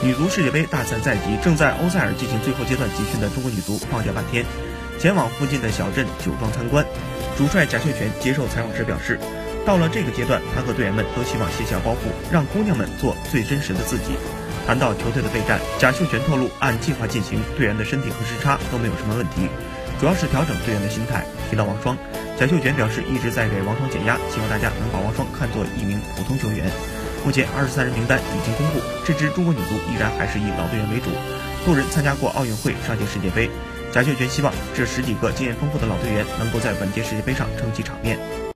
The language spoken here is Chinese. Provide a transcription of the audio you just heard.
女足世界杯大赛在即，正在欧塞尔进行最后阶段集训的中国女足放假半天，前往附近的小镇酒庄参观。主帅贾秀全接受采访时表示，到了这个阶段，他和队员们都希望卸下包袱，让姑娘们做最真实的自己。谈到球队的备战，贾秀全透露，按计划进行，队员的身体和时差都没有什么问题，主要是调整队员的心态。提到王霜，贾秀全表示一直在给王霜减压，希望大家能把王霜看作一名普通球员。目前二十三人名单已经公布，这支中国女足依然还是以老队员为主，多人参加过奥运会、上届世界杯。贾秀全希望这十几个经验丰富的老队员能够在本届世界杯上撑起场面。